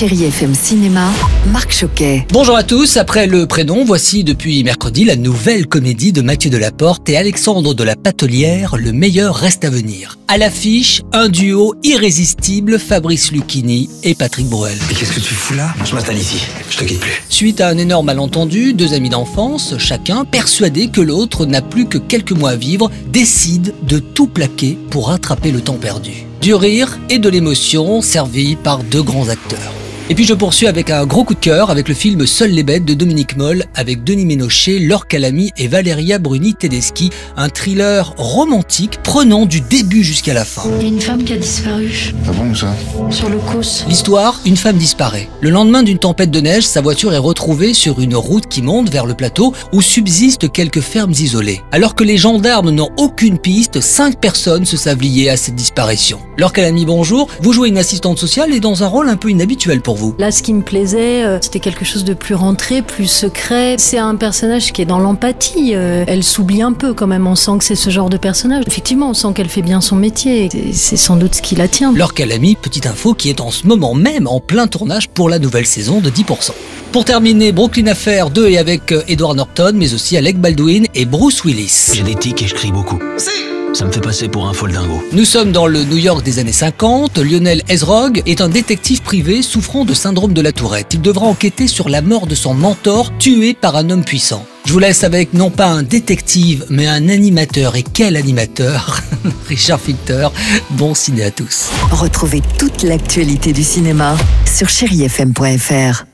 Chérie FM Cinéma, Marc Choquet. Bonjour à tous, après le prénom, voici depuis mercredi la nouvelle comédie de Mathieu Delaporte et Alexandre de la Patelière, Le meilleur reste à venir. À l'affiche, un duo irrésistible, Fabrice Lucchini et Patrick Bruel. Mais qu'est-ce que tu fous là? Je m'installe ici, je te quitte plus. Suite à un énorme malentendu, deux amis d'enfance, chacun persuadé que l'autre n'a plus que quelques mois à vivre, décident de tout plaquer pour rattraper le temps perdu. Du rire et de l'émotion servis par deux grands acteurs. Et puis je poursuis avec un gros coup de cœur avec le film Seules les bêtes de Dominique Moll avec Denis Ménochet, Laure Calamy et Valeria Bruni Tedeschi, un thriller romantique prenant du début jusqu'à la fin. Il y a une femme qui a disparu Ah bon ça? Sur le cos. L'histoire, une femme disparaît. Le lendemain d'une tempête de neige, sa voiture est retrouvée sur une route qui monte vers le plateau où subsistent quelques fermes isolées. Alors que les gendarmes n'ont aucune piste, cinq personnes se savent liées à cette disparition. Laure Calamy, bonjour. Vous jouez une assistante sociale et dans un rôle un peu inhabituel pour vous. Là, ce qui me plaisait, euh, c'était quelque chose de plus rentré, plus secret. C'est un personnage qui est dans l'empathie. euh, Elle s'oublie un peu quand même. On sent que c'est ce genre de personnage. Effectivement, on sent qu'elle fait bien son métier. C'est- sans doute ce qui la tient. Laure Calamy, petite info qui est en ce moment même en plein tournage pour la nouvelle saison de 10%. Pour terminer, Brooklyn Affair 2 et avec euh, Edward Norton, mais aussi Alec Baldwin et Bruce Willis. J'ai des tics et je crie beaucoup. Passer pour un folle dingo. Nous sommes dans le New York des années 50. Lionel Ezrog est un détective privé souffrant de syndrome de la tourette. Il devra enquêter sur la mort de son mentor, tué par un homme puissant. Je vous laisse avec non pas un détective, mais un animateur. Et quel animateur? Richard Filter. Bon ciné à tous. Retrouvez toute l'actualité du cinéma sur chérifm.fr.